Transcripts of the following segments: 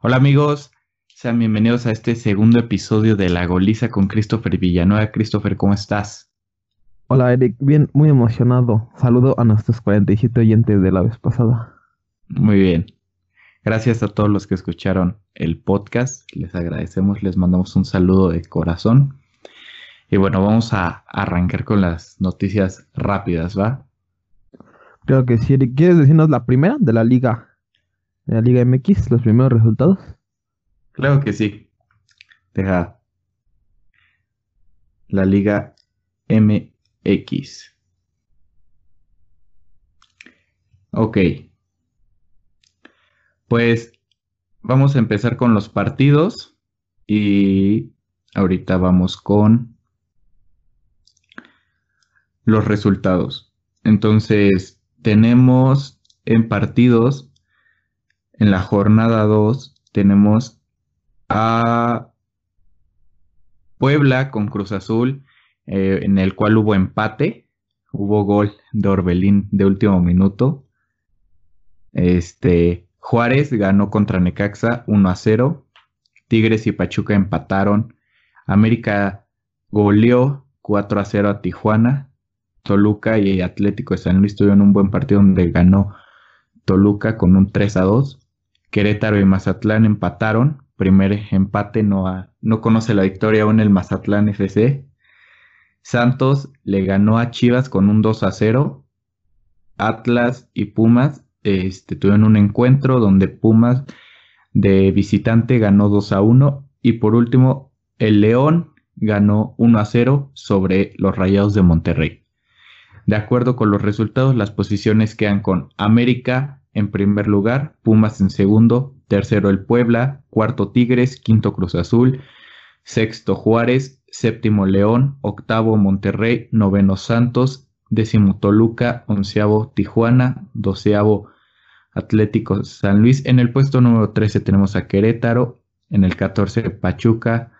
Hola amigos, sean bienvenidos a este segundo episodio de La Goliza con Christopher Villanueva. Christopher, ¿cómo estás? Hola Eric, bien, muy emocionado. Saludo a nuestros 47 oyentes de la vez pasada. Muy bien. Gracias a todos los que escucharon el podcast. Les agradecemos, les mandamos un saludo de corazón. Y bueno, vamos a arrancar con las noticias rápidas, ¿va? Creo que sí, Eric. ¿Quieres decirnos la primera de la liga la Liga MX, los primeros resultados? Claro que sí. Deja la Liga MX. Ok. Pues vamos a empezar con los partidos y ahorita vamos con los resultados. Entonces, tenemos en partidos en la jornada 2 tenemos a Puebla con Cruz Azul, eh, en el cual hubo empate. Hubo gol de Orbelín de último minuto. Este, Juárez ganó contra Necaxa 1 a 0. Tigres y Pachuca empataron. América goleó 4 a 0 a Tijuana. Toluca y Atlético de San Luis tuvieron un buen partido donde ganó Toluca con un 3 a 2. Querétaro y Mazatlán empataron. Primer empate, no, no conoce la victoria aún el Mazatlán FC. Santos le ganó a Chivas con un 2 a 0. Atlas y Pumas este, tuvieron un encuentro donde Pumas de visitante ganó 2 a 1. Y por último, el León ganó 1 a 0 sobre los Rayados de Monterrey. De acuerdo con los resultados, las posiciones quedan con América en primer lugar, Pumas en segundo, tercero el Puebla, cuarto Tigres, quinto Cruz Azul, sexto Juárez, séptimo León, octavo Monterrey, noveno Santos, décimo Toluca, onceavo Tijuana, doceavo Atlético San Luis. En el puesto número 13 tenemos a Querétaro, en el 14 Pachuca,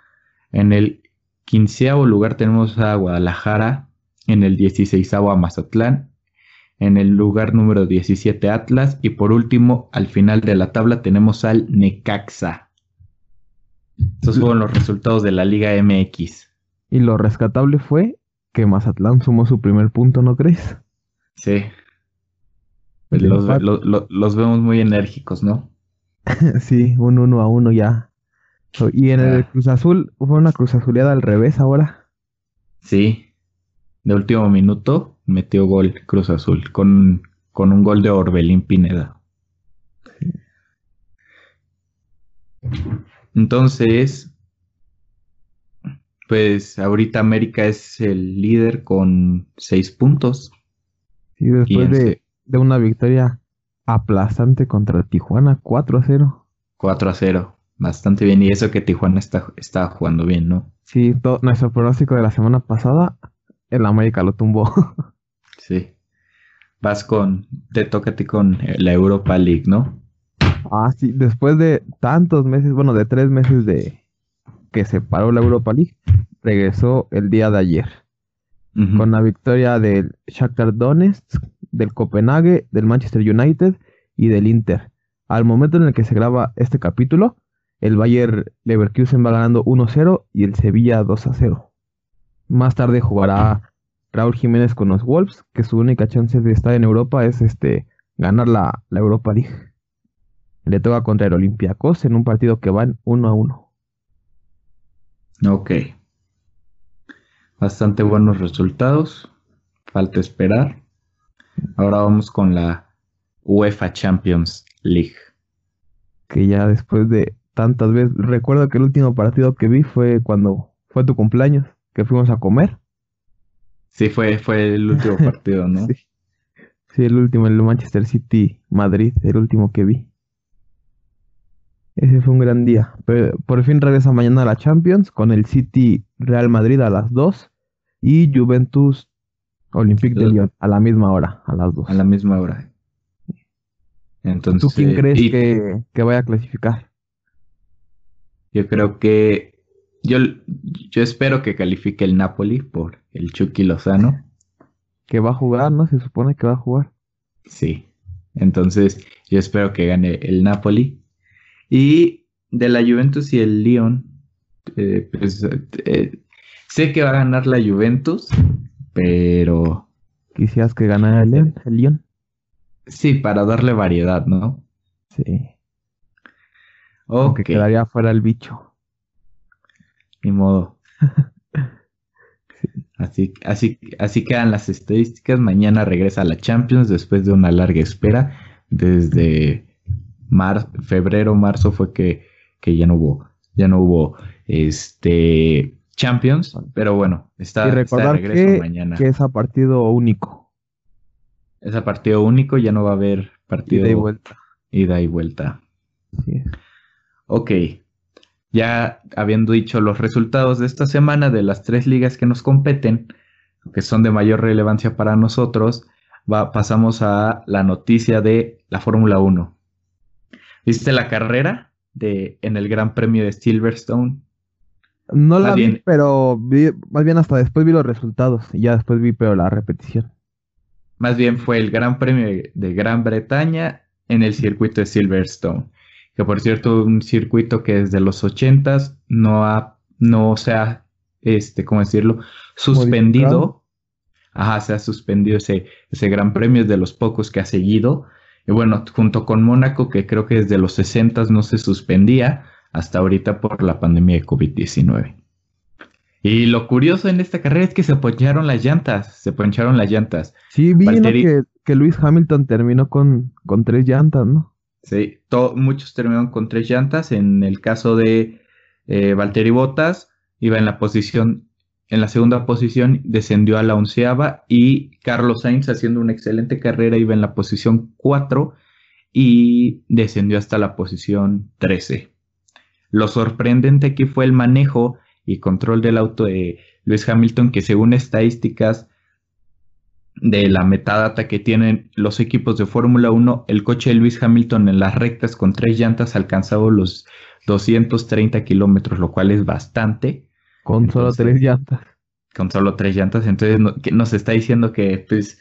en el quinceavo lugar tenemos a Guadalajara, en el 16 a Mazatlán, en el lugar número 17 Atlas y por último al final de la tabla tenemos al Necaxa. Estos fueron los resultados de la Liga MX. Y lo rescatable fue que Mazatlán sumó su primer punto, ¿no crees? Sí. Los, vemos muy enérgicos, ¿no? sí, un uno a uno ya. Y en el ah. Cruz Azul, fue una Cruz Azuleada al revés ahora. Sí, de último minuto metió gol Cruz Azul con, con un gol de Orbelín Pineda. Entonces, pues ahorita América es el líder con seis puntos. Y después de, de, una victoria aplastante contra Tijuana, 4 a 0. 4 a 0, bastante bien. Y eso que Tijuana está, está jugando bien, ¿no? Sí, nuestro pronóstico de la semana pasada, el América lo tumbó. Sí. Vas con, te toca a ti con la Europa League, ¿no? Ah, sí, después de tantos meses, bueno, de tres meses de que se paró la Europa League, regresó el día de ayer. Con la victoria del Shakhtar Donetsk, del Copenhague, del Manchester United y del Inter. Al momento en el que se graba este capítulo, el Bayer Leverkusen va ganando 1-0 y el Sevilla 2-0. Más tarde jugará Raúl Jiménez con los Wolves, que su única chance de estar en Europa es este ganar la, Europa League. Le toca contra el Olympiacos en un partido que van uno a uno. Ok. Bastante buenos resultados. Falta esperar. Ahora vamos con la UEFA Champions League. Que ya después de tantas veces, recuerdo que el último partido que vi fue cuando fue tu cumpleaños, que fuimos a comer. Sí, fue, fue el último partido, ¿no? sí. el último, el Manchester City Madrid, el último que vi. Ese fue un gran día. Pero por fin regresa mañana a la Champions con el City Real Madrid a las 2 y Juventus Olympique de Lyon a la misma hora, a las 2. A la misma hora. Entonces, ¿Tú quién crees que, que vaya a clasificar? Yo creo que yo, yo espero que califique el Napoli por el Chucky Lozano. Que va a jugar, ¿no? Se supone que va a jugar. Sí. Entonces, yo espero que gane el Napoli. Y de la Juventus y el Lyon, eh, pues, eh, sé que va a ganar la Juventus, pero... Quisieras que ganara el Lyon, el Lyon. Sí, para darle variedad, ¿no? Sí. Aunque quedaría fuera el bicho. Ni modo. Así, así, así quedan las estadísticas. Mañana regresa a la Champions después de una larga espera. Desde febrero, marzo fue que, que, ya no hubo, ya no hubo este Champions. Pero bueno, está, y recordar de regreso que, mañana. Que es a partido único. Es a partido único, ya no va a haber partido. Ida y vuelta. Ida y vuelta. Ok ya habiendo dicho los resultados de esta semana de las tres ligas que nos competen, que son de mayor relevancia para nosotros, va, pasamos a la noticia de la Fórmula 1. ¿Viste la carrera de, en el Gran Premio de Silverstone? No la vi, pero más bien hasta después vi los resultados y ya después vi pero la repetición. Más bien fue el Gran Premio de Gran Bretaña en el circuito de Silverstone que por cierto, un circuito que desde los 80 no ha, no se ha, este, ¿cómo decirlo? Suspendido. Ajá, se ha suspendido ese, ese gran premio, es de los pocos que ha seguido. Y bueno, junto con Mónaco, que creo que desde los 60 no se suspendía, hasta ahorita por la pandemia de COVID-19. Y lo curioso en esta carrera es que se poncharon las llantas, se poncharon las llantas. Sí, vi que, que Luis Hamilton terminó con, con tres llantas, ¿no? Muchos terminaron con tres llantas. En el caso de eh, Valtteri Bottas, iba en la posición, en la segunda posición, descendió a la onceava y Carlos Sainz, haciendo una excelente carrera, iba en la posición cuatro y descendió hasta la posición 13. Lo sorprendente aquí fue el manejo y control del auto de Lewis Hamilton, que según estadísticas de la metadata que tienen los equipos de Fórmula 1, el coche de Lewis Hamilton en las rectas con tres llantas ha alcanzado los 230 kilómetros, lo cual es bastante. Con solo tres llantas. Con solo tres llantas, entonces nos está diciendo que pues,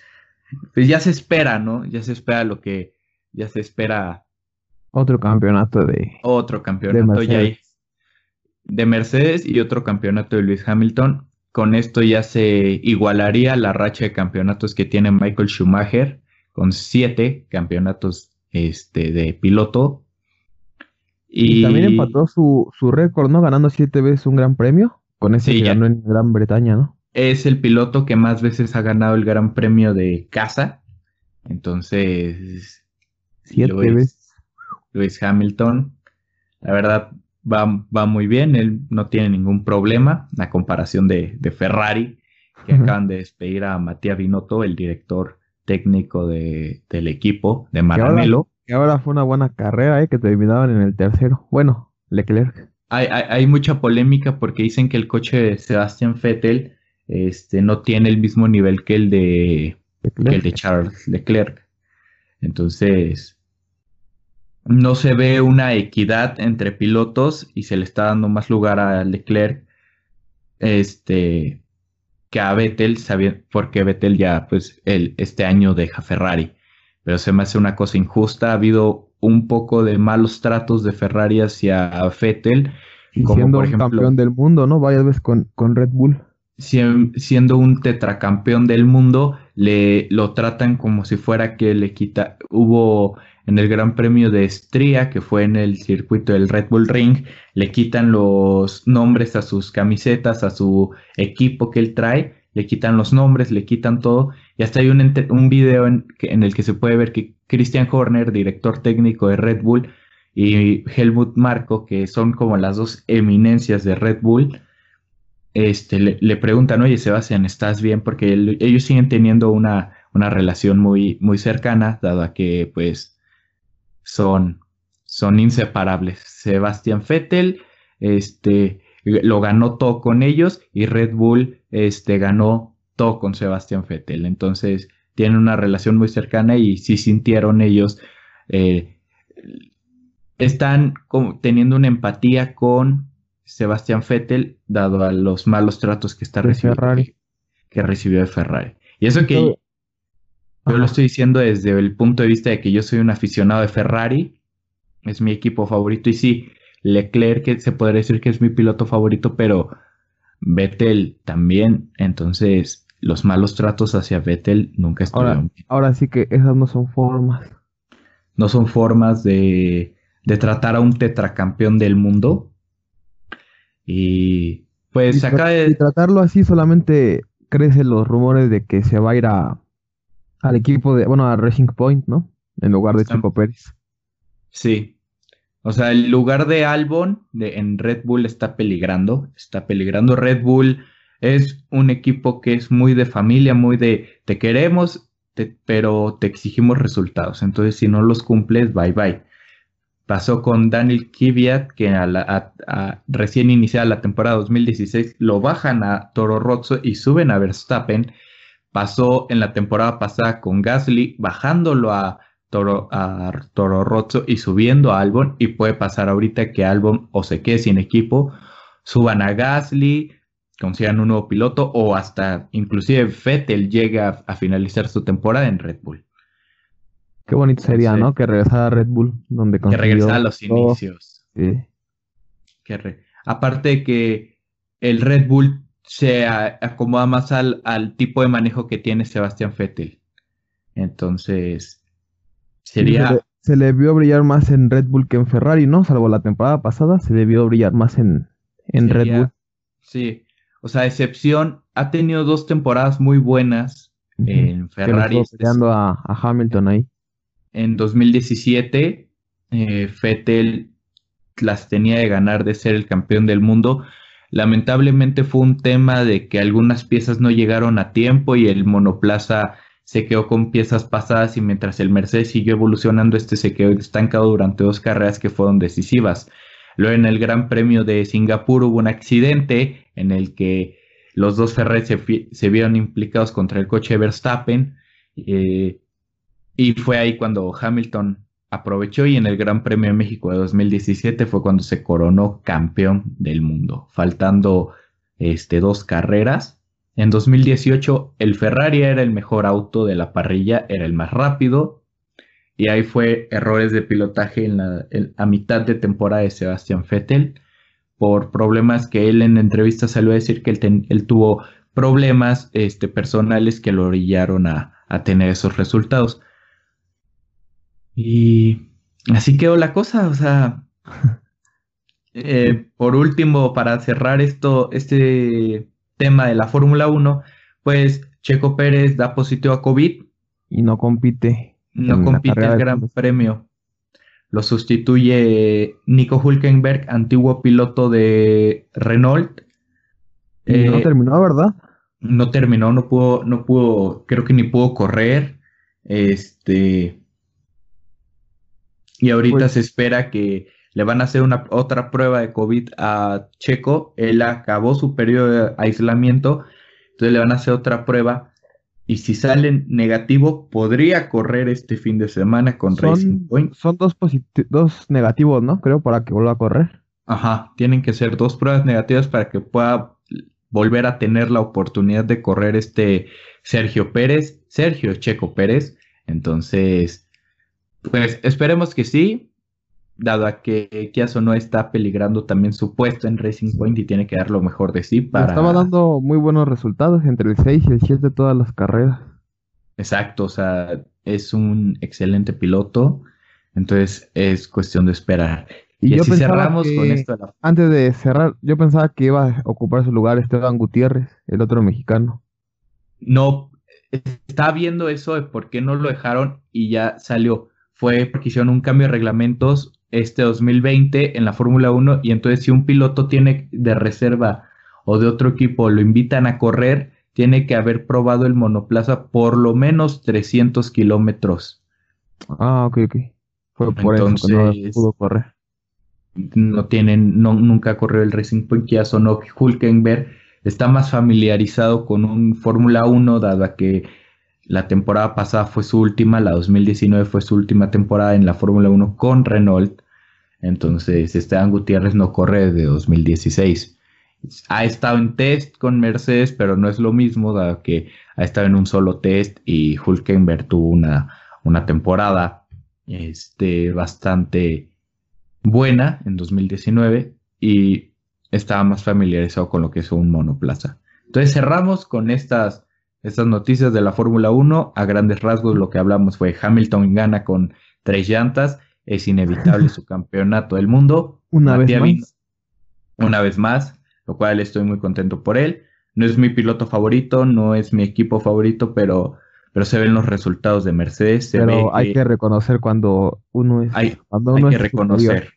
pues, ya se espera, ¿no? Ya se espera lo que, ya se espera. Otro campeonato de... Otro campeonato de ya hay de Mercedes y otro campeonato de Lewis Hamilton con esto ya se igualaría la racha de campeonatos que tiene Michael Schumacher, con siete campeonatos este, de piloto. Y, también empató su, récord, ¿no? Ganando siete veces un gran premio. Con ese que ganó en Gran Bretaña, ¿no? Es el piloto que más veces ha ganado el gran premio de casa. Entonces. Siete veces. Luis Hamilton. La verdad, va, muy bien, él no tiene ningún problema, a comparación de, Ferrari, que acaban de despedir a Matías Binotto, el director técnico del equipo de Maranello. Que ahora, fue una buena carrera, eh, que terminaban en el tercero. Bueno, Leclerc. Hay, hay, mucha polémica porque dicen que el coche de Sebastian Vettel este, no tiene el mismo nivel que el de, que el de Charles Leclerc. Entonces, no se ve una equidad entre pilotos y se le está dando más lugar a Leclerc este, que a Vettel, porque Vettel ya pues el, este año deja Ferrari. Pero se me hace una cosa injusta. Ha habido un poco de malos tratos de Ferrari hacia Vettel. como siendo por ejemplo, campeón del mundo, ¿no? Varias veces con, con Red Bull. Siendo un tetracampeón del mundo, le lo tratan como si fuera que le quita. Hubo en el Gran Premio de Estría, que fue en el circuito del Red Bull Ring, le quitan los nombres a sus camisetas, a su equipo que él trae, le quitan los nombres, le quitan todo, y hasta hay un, video en, el que se puede ver que Christian Horner, director técnico de Red Bull, y Helmut Marko, que son como las dos eminencias de Red Bull, este, le, preguntan, oye Sebastián, ¿estás bien? Porque ellos siguen teniendo una, una relación muy, muy cercana, dado que pues son, son inseparables. Sebastián Vettel este, lo ganó todo con ellos y Red Bull este, ganó todo con Sebastián Vettel. Entonces tienen una relación muy cercana y si sintieron ellos, eh, están como teniendo una empatía con Sebastián Vettel, dado a los malos tratos que está recibiendo, que, recibió de Ferrari. Y eso que yo lo estoy diciendo desde el punto de vista de que yo soy un aficionado de Ferrari, es mi equipo favorito y sí, Leclerc, que se podría decir que es mi piloto favorito, pero Vettel también. Entonces, los malos tratos hacia Vettel nunca estuvieron ahora, Ahora sí que esas no son formas. No son formas de, de tratar a un tetracampeón del mundo. Y pues acá de... tratarlo así solamente crecen los rumores de que se va a ir a, al equipo de, bueno, a Racing Point, ¿no? En lugar de Chico Pérez. Sí. O sea, el lugar de Albon de, en Red Bull está peligrando. Está peligrando. Red Bull es un equipo que es muy de familia, muy de te queremos, pero te exigimos resultados. Entonces, si no los cumples, bye bye. Pasó con Daniel Kvyat, que a recién iniciada la temporada 2016 lo bajan a Toro Rosso y suben a Verstappen. Pasó en la temporada pasada con Gasly, bajándolo a Toro, a Toro Rosso y subiendo a Albon. Y puede pasar ahorita que Albon o se quede sin equipo, suban a Gasly, consigan un nuevo piloto o hasta inclusive Vettel llega a finalizar su temporada en Red Bull. Qué bonito sería, ¿no? Que regresara a Red Bull, donde Que regresara a los inicios. Sí. Aparte de que el Red Bull se acomoda más al, tipo de manejo que tiene Sebastián Vettel. Entonces, sería... Se le, vio brillar más en Red Bull que en Ferrari, ¿no? Salvo la temporada pasada, se le vio brillar más en, en Red Bull. Sí, o sea, excepción, ha tenido dos temporadas muy buenas en Ferrari. peleando a Hamilton ahí en 2017 eh, Fettel las tenía de ganar de ser el campeón del mundo. Lamentablemente fue un tema de que algunas piezas no llegaron a tiempo y el monoplaza se quedó con piezas pasadas y mientras el Mercedes siguió evolucionando, este se quedó estancado durante dos carreras que fueron decisivas. Luego en el Gran Premio de Singapur hubo un accidente en el que los dos Ferrari se, vieron implicados contra el coche Verstappen. Eh, y fue ahí cuando Hamilton aprovechó y en el Gran Premio de México de 2017 fue cuando se coronó campeón del mundo, faltando este, dos carreras. En 2018 el Ferrari era el mejor auto de la parrilla, era el más rápido. Y ahí fue errores de pilotaje en la, a mitad de temporada de Sebastián Vettel por problemas que él en entrevista salió a decir que él, tuvo problemas este, personales que lo orillaron a, a tener esos resultados. Y así quedó la cosa, o sea, eh, por último, para cerrar esto, este tema de la Fórmula 1, pues Checo Pérez da positivo a COVID. Y no compite. No compite el Gran Premio. Lo sustituye Nico Hulkenberg, antiguo piloto de Renault. no eh, terminó, ¿verdad? No terminó, no pudo, no pudo, creo que ni pudo correr. Este, y ahorita pues se espera que le van a hacer una otra prueba de COVID a Checo. Él acabó su periodo de aislamiento, entonces le van a hacer otra prueba. Y si sale negativo, podría correr este fin de semana con Racing Point. Son dos, dos negativos, ¿no? Creo, para que vuelva a correr. Ajá, tienen que ser dos pruebas negativas para que pueda volver a tener la oportunidad de correr este Sergio Pérez, Sergio Checo Pérez. Entonces, pues esperemos que sí, dado a que Kiaso no está peligrando también su puesto en Racing Point y tiene que dar lo mejor de sí para... Estaba dando muy buenos resultados entre el 6 y el 7 de todas las carreras. Exacto, o sea, es un excelente piloto, entonces es cuestión de esperar. Y, yo si cerramos con esto... Antes de cerrar, yo pensaba que iba a ocupar su lugar Esteban Gutiérrez, el otro mexicano. No, está viendo eso de por qué no lo dejaron y ya salió fue porque hicieron un cambio de reglamentos este 2020 en la Fórmula 1 y entonces si un piloto tiene de reserva o de otro equipo lo invitan a correr, tiene que haber probado el monoplaza por lo menos 300 kilómetros. Ah, ok, ok. Fue por eso que no pudo correr. No tienen, no, nunca corrió el Racing Point, ya sonó Hulkenberg. Está más familiarizado con un Fórmula 1, dado que la temporada pasada fue su última, la 2019 fue su última temporada en la Fórmula 1 con Renault. Entonces, Esteban Gutiérrez no corre desde 2016. Ha estado en test con Mercedes, pero no es lo mismo, dado que ha estado en un solo test y Hulkenberg tuvo una, una temporada este, bastante buena en 2019 y estaba más familiarizado con lo que es un monoplaza. Entonces cerramos con estas, estas noticias de la Fórmula 1. A grandes rasgos lo que hablamos fue Hamilton gana con tres llantas, es inevitable su campeonato del mundo. Una vez más. una vez más, lo cual estoy muy contento por él. No es mi piloto favorito, no es mi equipo favorito, pero, pero se ven los resultados de Mercedes. pero hay que, reconocer cuando uno es. Hay, que reconocer.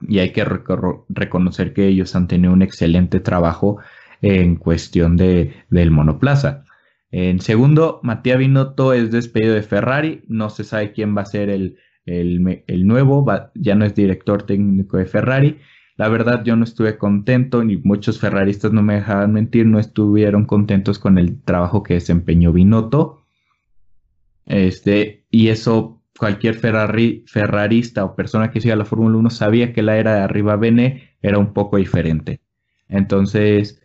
Y hay que reconocer que ellos han tenido un excelente trabajo en cuestión de, del monoplaza. En segundo, Matías Binotto es despedido de Ferrari. No se sabe quién va a ser el, el, nuevo. ya no es director técnico de Ferrari. La verdad yo no estuve contento, ni muchos ferraristas no me dejaban mentir, no estuvieron contentos con el trabajo que desempeñó Binotto. Este, y eso cualquier Ferrari, ferrarista o persona que siga la Fórmula 1 sabía que la era de arriba Bene era un poco diferente. Entonces,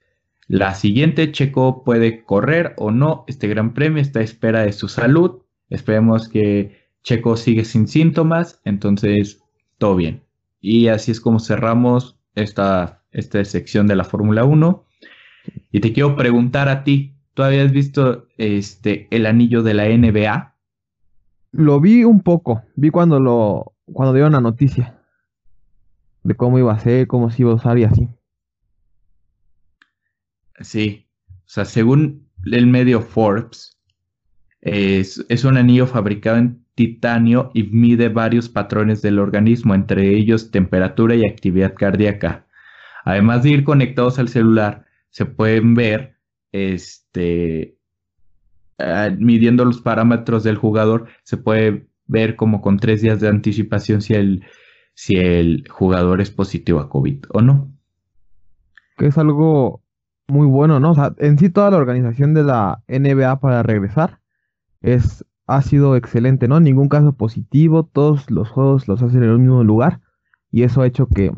la siguiente, Checo puede correr o no este gran premio, está a espera de su salud. Esperemos que Checo sigue sin síntomas, entonces todo bien. Y así es como cerramos esta, esta sección de la Fórmula 1. Y te quiero preguntar a ti, ¿tú habías visto este, el anillo de la NBA? Lo vi un poco, vi cuando lo cuando dieron la noticia de cómo iba a ser, cómo se iba a usar y así. Sí, o sea, según el medio Forbes, es, un anillo fabricado en titanio y mide varios patrones del organismo, entre ellos temperatura y actividad cardíaca. Además de ir conectados al celular, se pueden ver este, ah, midiendo los parámetros del jugador, se puede ver como con tres días de anticipación si el, si el jugador es positivo a COVID o no. Que es algo muy bueno, ¿no? O sea, en sí toda la organización de la NBA para regresar es ha sido excelente, ¿no? Ningún caso positivo, todos los juegos los hacen en el mismo lugar y eso ha hecho que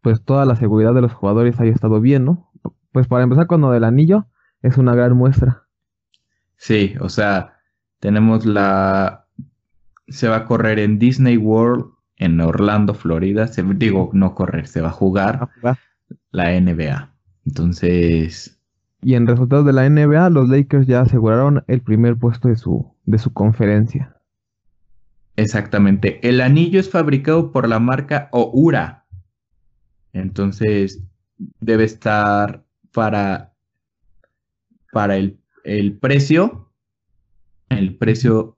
pues toda la seguridad de los jugadores haya estado bien, ¿no? Pues para empezar con lo del anillo es una gran muestra. Sí, o sea, tenemos la se va a correr en Disney World en Orlando, Florida, se digo, no correr, se va a jugar, a jugar. la NBA. Entonces, y en resultados de la NBA, los Lakers ya aseguraron el primer puesto de su, de su conferencia. Exactamente. El anillo es fabricado por la marca Oura. Entonces, debe estar para, para el, el precio. El precio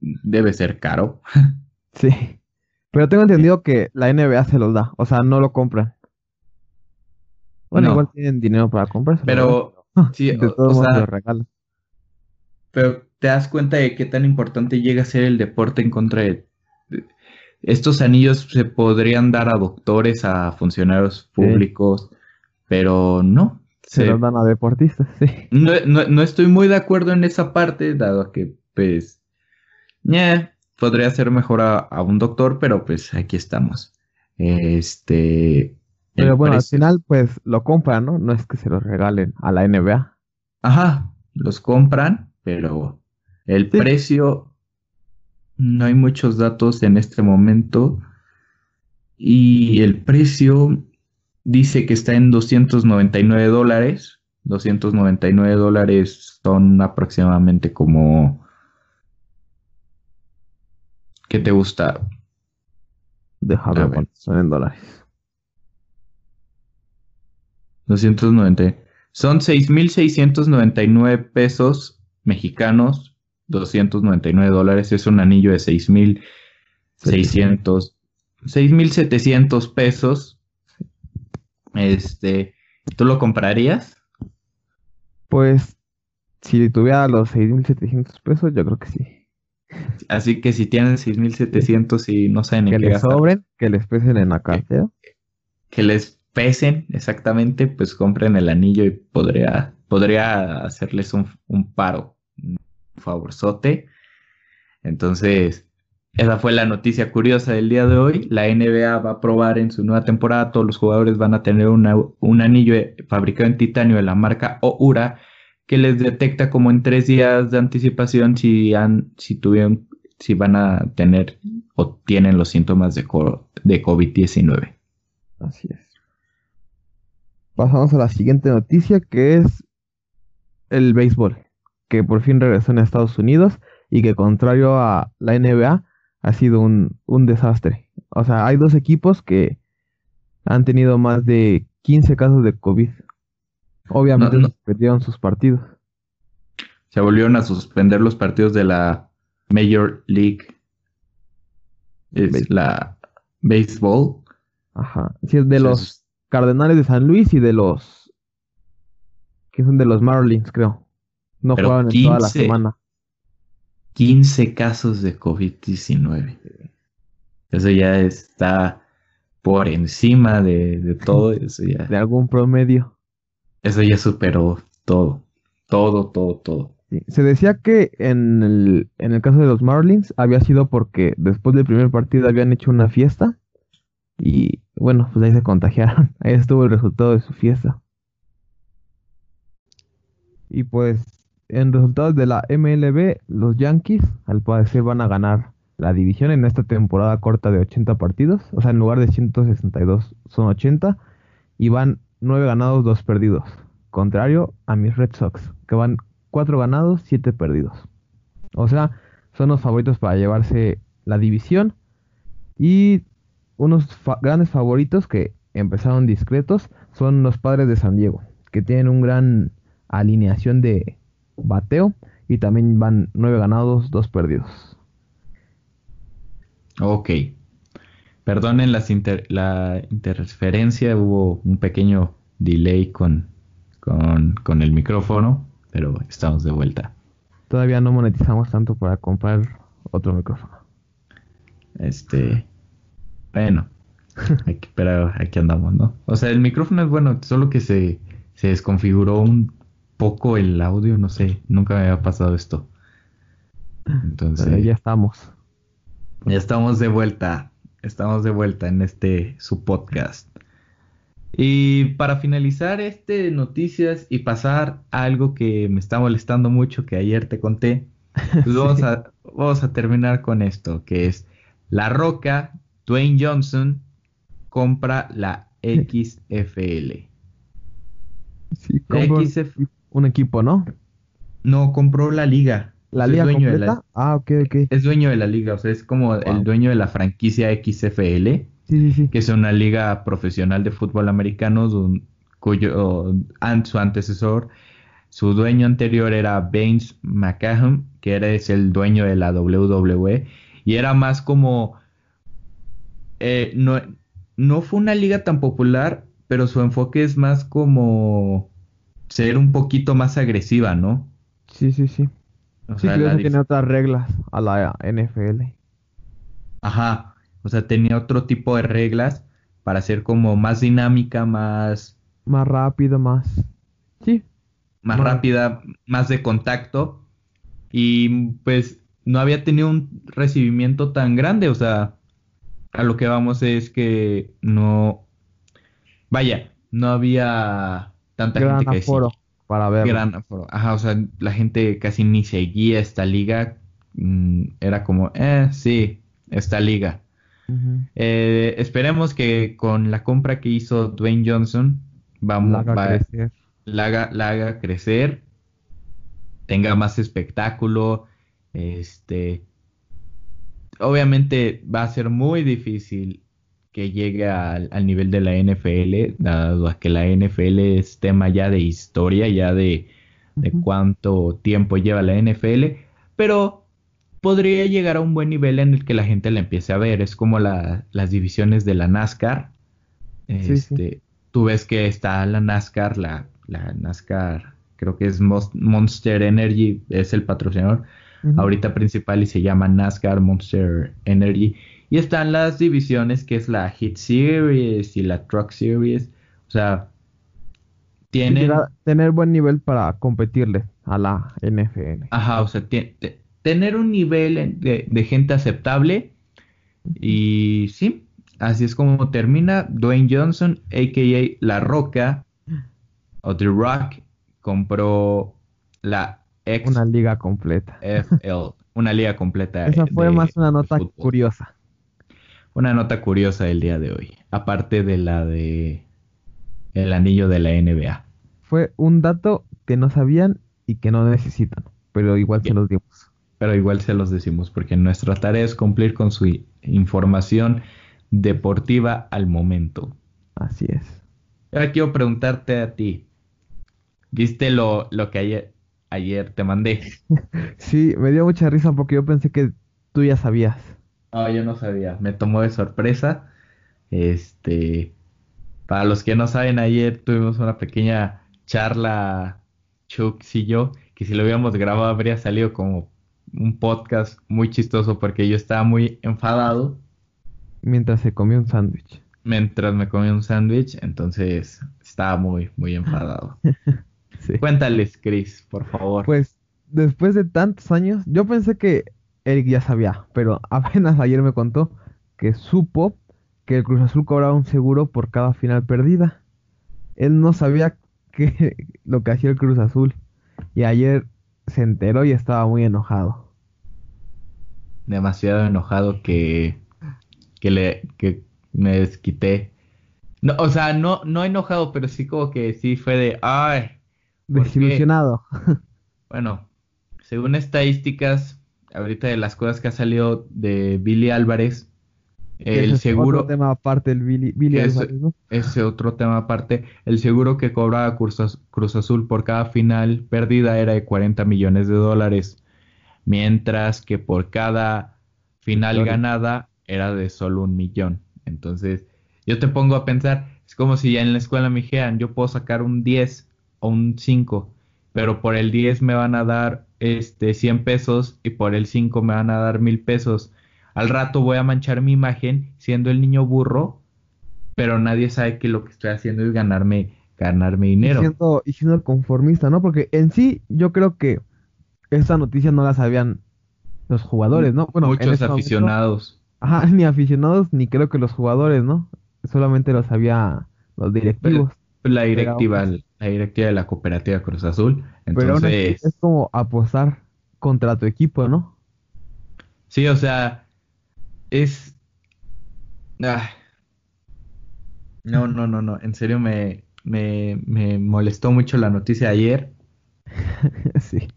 debe ser caro. Sí. Pero tengo entendido que la NBA se los da. O sea, no lo compran. Bueno, igual tienen dinero para comprarse. Pero, sí, o, sea, Pero te das cuenta de qué tan importante llega a ser el deporte en contra de... Estos anillos se podrían dar a doctores, a funcionarios públicos, pero no. Se, los dan a deportistas, sí. No, estoy muy de acuerdo en esa parte, dado que, pues, podría ser mejor a, a un doctor, pero pues aquí estamos. Este, pero bueno, al final pues lo compran, ¿no? No es que se los regalen a la NBA. Ajá, los compran, pero el precio, no hay muchos datos en este momento. Y el precio dice que está en 299 dólares. 299 dólares son aproximadamente como... ¿Qué te gusta? Déjame ver son en dólares. 290. Son 6.699 pesos mexicanos, 299 dólares. Es un anillo de 6.600, 6.700 pesos. Este, ¿tú lo comprarías? Pues, si tuviera los 6.700 pesos, yo creo que sí. Así que si tienen 6.700 y no saben en que les sobren, que les pesen en la cartera. Que les pesen exactamente, pues compren el anillo y podría, podría hacerles un, un paro, un favorzote. Entonces, esa fue la noticia curiosa del día de hoy. La NBA va a probar en su nueva temporada, todos los jugadores van a tener un anillo fabricado en titanio de la marca Oura que les detecta como en tres días de anticipación si, han, si tuvieron si van a tener o tienen los síntomas de, de COVID-19. Así es. Pasamos a la siguiente noticia que es el béisbol, que por fin regresó en Estados Unidos y que contrario a la NBA ha sido un, desastre. O sea, hay dos equipos que han tenido más de 15 casos de COVID. Obviamente perdieron sus partidos. Se volvieron a suspender los partidos de la Major League. Es la béisbol. Ajá. Sí, es de los Cardenales de San Luis y de los. que son de los Marlins, creo. No jugaban en toda la semana. 15 casos de COVID-19. Eso ya está por encima de, todo. Eso ya, de algún promedio. Eso ya superó todo. Todo, todo, todo. Se decía que en el, en el caso de los Marlins había sido porque después del primer partido habían hecho una fiesta y bueno, pues ahí se contagiaron. Ahí estuvo el resultado de su fiesta. Y pues en resultados de la MLB, los Yankees al parecer van a ganar la división en esta temporada corta de 80 partidos. O sea, en lugar de 162 son 80 y van 9 ganados, 2 perdidos. Contrario a mis Red Sox, que van 4 ganados, 7 perdidos. O sea, son los favoritos para llevarse la división. Y unos grandes favoritos que empezaron discretos son los padres de San Diego, que tienen un gran alineación de bateo y también van 9 ganados, 2 perdidos. Ok. Perdonen las la interferencia, hubo un pequeño delay con, con, con el micrófono, pero estamos de vuelta. Todavía no monetizamos tanto para comprar otro micrófono. Este, bueno, pero aquí andamos, ¿no? O sea, el micrófono es bueno, solo que se, se desconfiguró un poco el audio, no sé, nunca me había pasado esto. Entonces, ya estamos. Ya estamos de vuelta, estamos de vuelta en este su podcast. Y para finalizar este noticias y pasar a algo que me está molestando mucho, que ayer te conté, pues vamos, a, vamos a terminar con esto, que es La Roca, Dwayne Johnson, compra la XFL. Sí, un equipo, ¿no? No, compró la liga. ¿La liga dueño De la, ah, ok, ok. Es dueño de la liga, o sea, es como el dueño de la franquicia XFL que es una liga profesional de fútbol americano cuyo su antecesor, su dueño anterior era Baines McCahon, que era es el dueño de la WWE, y era más como... Eh, no, no fue una liga tan popular, pero su enfoque es más como ser un poquito más agresiva, ¿no? Sí, sí, sí. sí, creo que tiene otras reglas a la NFL. Ajá, o sea, tenía otro tipo de reglas para ser como más dinámica, más... Más rápido, más... Sí. Más rápida, más de contacto. Y pues no había tenido un recibimiento tan grande. O sea, a lo que vamos es que no... Vaya, no había tanta gente que aforo para ver. Gran aforo. Ajá, o sea, la gente casi ni seguía esta liga. Mm, era como, eh, sí, esta liga. Eh, esperemos que con la compra que hizo Dwayne Johnson, vamos, la haga, crecer. La, haga, crecer, tenga más espectáculo, este, obviamente va a ser muy difícil que llegue al, nivel de la NFL, dado a que la NFL es tema ya de historia, ya de, de cuánto tiempo lleva la NFL, pero podría llegar a un buen nivel en el que la gente la empiece a ver. Es como las divisiones de la NASCAR. Este, Tú ves que está la NASCAR, la, NASCAR, creo que es Monster Energy, es el patrocinador ahorita principal y se llama NASCAR Monster Energy. Y están las divisiones que es la Hit Series y la Truck Series. O sea, tienen... tener buen nivel para competirle a la NFL. Ajá, o sea, tiene tener un nivel de, gente aceptable. Y sí, así es como termina. Dwayne Johnson, a.k.a. La Roca, o The Rock, compró la ex Una liga completa. FL. una liga completa. Esa fue más una nota curiosa. Una nota curiosa del día de hoy, aparte de la de el anillo de la NBA. Fue un dato que no sabían y que no necesitan, pero igual se los dimos. Pero igual se los decimos porque nuestra tarea es cumplir con su información deportiva al momento. Así es. Ahora quiero preguntarte a ti. ¿Viste lo, lo que ayer, ayer te mandé? sí, me dio mucha risa porque yo pensé que tú ya sabías. No, yo no sabía. Me tomó de sorpresa. Este, para los que no saben, ayer tuvimos una pequeña charla, Chuck y yo, que si lo hubiéramos grabado habría salido como un podcast muy chistoso porque yo estaba muy enfadado. Mientras se comió un sándwich. Mientras me comía un sándwich, entonces estaba muy, muy enfadado. Cuéntales, Chris, por favor. Pues después de tantos años, yo pensé que Eric ya sabía, pero apenas ayer me contó que supo que el Cruz Azul cobraba un seguro por cada final perdida. Él no sabía que lo que hacía el Cruz Azul y ayer se enteró y estaba muy enojado. Demasiado enojado que que le que me desquité. No, o sea, no no enojado, pero sí como que sí fue de ay, desilusionado. Bueno, según estadísticas ahorita de las cosas que ha salido de Billy Álvarez, el seguro. Otro tema aparte, el Billy, Álvarez, ¿no? Ese otro tema aparte. El seguro que cobraba Cruz, Azul por cada final perdida era de 40 millones de dólares. Mientras que por cada final ganada era de solo un millón. Entonces, yo te pongo a pensar, es como si ya en la escuela me dijeran, yo puedo sacar un 10 o un 5, pero por el 10 me van a dar este 100 pesos y por el 5 me van a dar mil pesos. Al rato voy a manchar mi imagen siendo el niño burro, pero nadie sabe que lo que estoy haciendo es ganarme ganarme dinero. Y siendo, conformista, ¿no? Porque en sí yo creo que esta noticia no la sabían los jugadores, ¿no? Bueno, muchos este aficionados. ajá, ni aficionados ni creo que los jugadores, ¿no? Solamente lo sabía los directivos. La directiva, la directiva de la cooperativa Cruz Azul. Entonces... es como apostar contra tu equipo, ¿no? Sí, o sea, es... Ah. No, no, no, no, en serio me, me, me molestó mucho la noticia de ayer. sí.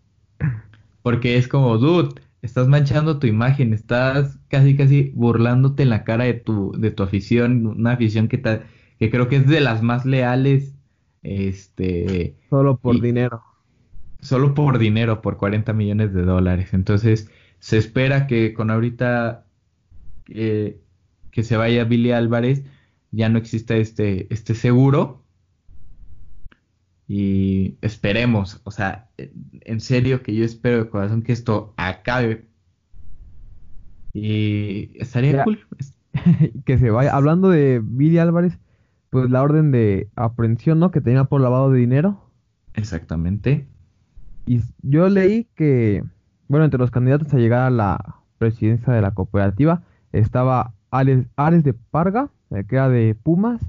Porque es como, dude, estás manchando tu imagen, estás casi, casi burlándote en la cara de tu, de tu afición, una afición que, que creo que es de las más leales este. Solo por dinero. Solo por dinero, por 40 millones de dólares. Entonces, se espera que con ahorita eh, que se vaya Billy Álvarez, ya no exista este, este seguro. Y esperemos, o sea, en serio que yo espero de corazón que esto acabe. Y estaría cool. que se vaya. Hablando de Billy Álvarez, pues la orden de aprehensión, ¿no? Que tenía por lavado de dinero. Exactamente. Y yo leí que, bueno, entre los candidatos a llegar a la presidencia de la cooperativa estaba Ares, Ares de Parga, eh, que era de Pumas,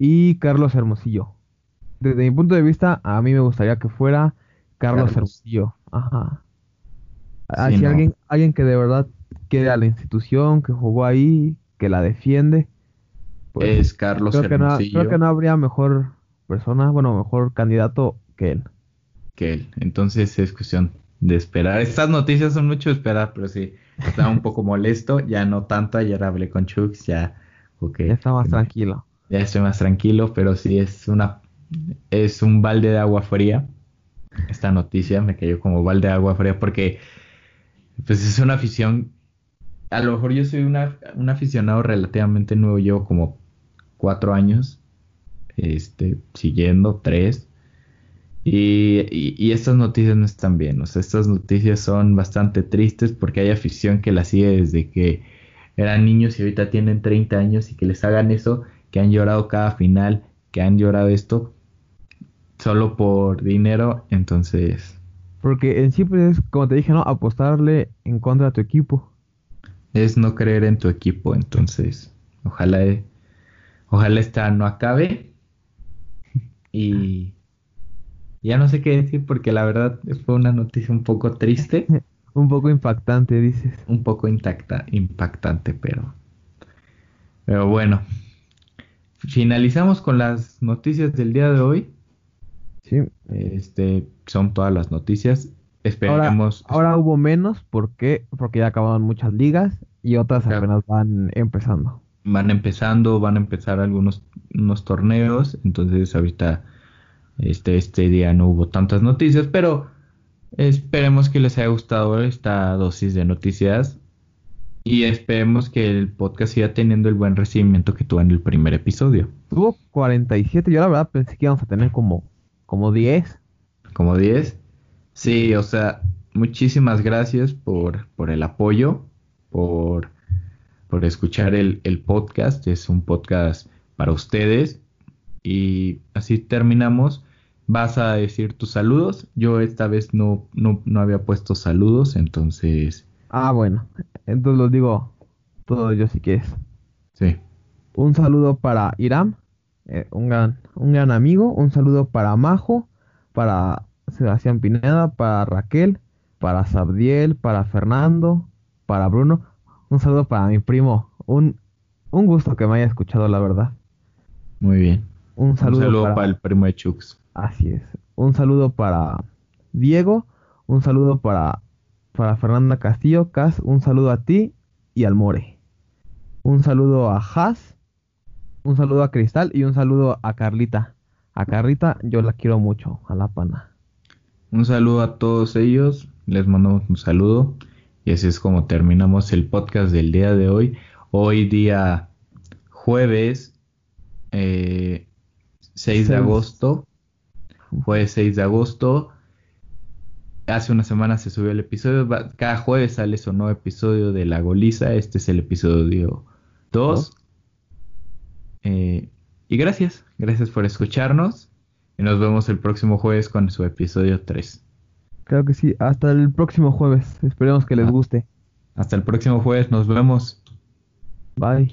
y Carlos Hermosillo. Desde mi punto de vista, a mí me gustaría que fuera Carlos, Hermosillo. Ajá. Así alguien, alguien que de verdad quiere a la institución, que jugó ahí, que la defiende pues, es Carlos creo Que no, creo que no habría mejor persona, bueno, mejor candidato que él. Que él. Entonces es cuestión de esperar. Estas noticias son mucho de esperar, pero sí, estaba un poco molesto, ya no tanto, ayer hablé con Chux, ya, ya está más tranquilo. Ya estoy más tranquilo, pero sí es una, es un balde de agua fría. Esta noticia me cayó como balde de agua fría porque, pues es una afición a lo mejor yo soy una, un aficionado relativamente nuevo, llevo como cuatro años, este, siguiendo tres. Y, y, estas noticias no están bien, o sea, estas noticias son bastante tristes porque hay afición que la sigue desde que eran niños y ahorita tienen 30 años y que les hagan eso, que han llorado cada final, que han llorado esto solo por dinero, entonces... Porque en sí, pues es, como te dije, ¿no? Apostarle en contra de tu equipo es no creer en tu equipo. Entonces, ojalá, ojalá esta no acabe. Y ya no sé qué decir porque la verdad fue una noticia un poco triste. Un poco impactante, dices. Un poco intacta, impactante, pero. Pero bueno. Finalizamos con las noticias del día de hoy. Sí. Este, son todas las noticias. Esperemos. Ahora, hubo menos porque, porque ya acabaron muchas ligas y otras apenas van empezando. Van empezando, van a empezar algunos unos torneos. Entonces ahorita este, este día no hubo tantas noticias, pero esperemos que les haya gustado esta dosis de noticias y esperemos que el podcast siga teniendo el buen recibimiento que tuvo en el primer episodio. Tuvo 47, yo la verdad pensé que íbamos a tener como, como 10. Como 10. Sí, o sea, muchísimas gracias por, por el apoyo, por, por escuchar el, el podcast. Es un podcast para ustedes. Y así terminamos vas a decir tus saludos. Yo esta vez no, no, no había puesto saludos, entonces. Ah, bueno. Entonces los digo todos yo si quieres. Sí. Un saludo para Iram, eh, un, gran, un gran amigo. Un saludo para Majo, para Sebastián Pineda, para Raquel, para Sabdiel, para Fernando, para Bruno. Un saludo para mi primo. Un, un gusto que me haya escuchado, la verdad. Muy bien. Un saludo, para... el primo de Chux. Así es. Un saludo para Diego, un saludo para, para Fernanda Castillo, Cas, un saludo a ti y al More. Un saludo a Has, un saludo a Cristal y un saludo a Carlita. A Carlita yo la quiero mucho, a la pana. Un saludo a todos ellos, les mando un saludo y así es como terminamos el podcast del día de hoy. Hoy día jueves eh, 6 de agosto fue 6 de agosto. Hace una semana se subió el episodio. Cada jueves sale su nuevo episodio de La Goliza. Este es el episodio 2. Eh, y gracias. Gracias por escucharnos. Y nos vemos el próximo jueves con su episodio 3. Creo que sí. Hasta el próximo jueves. Esperemos que les ah. guste. Hasta el próximo jueves. Nos vemos. Bye.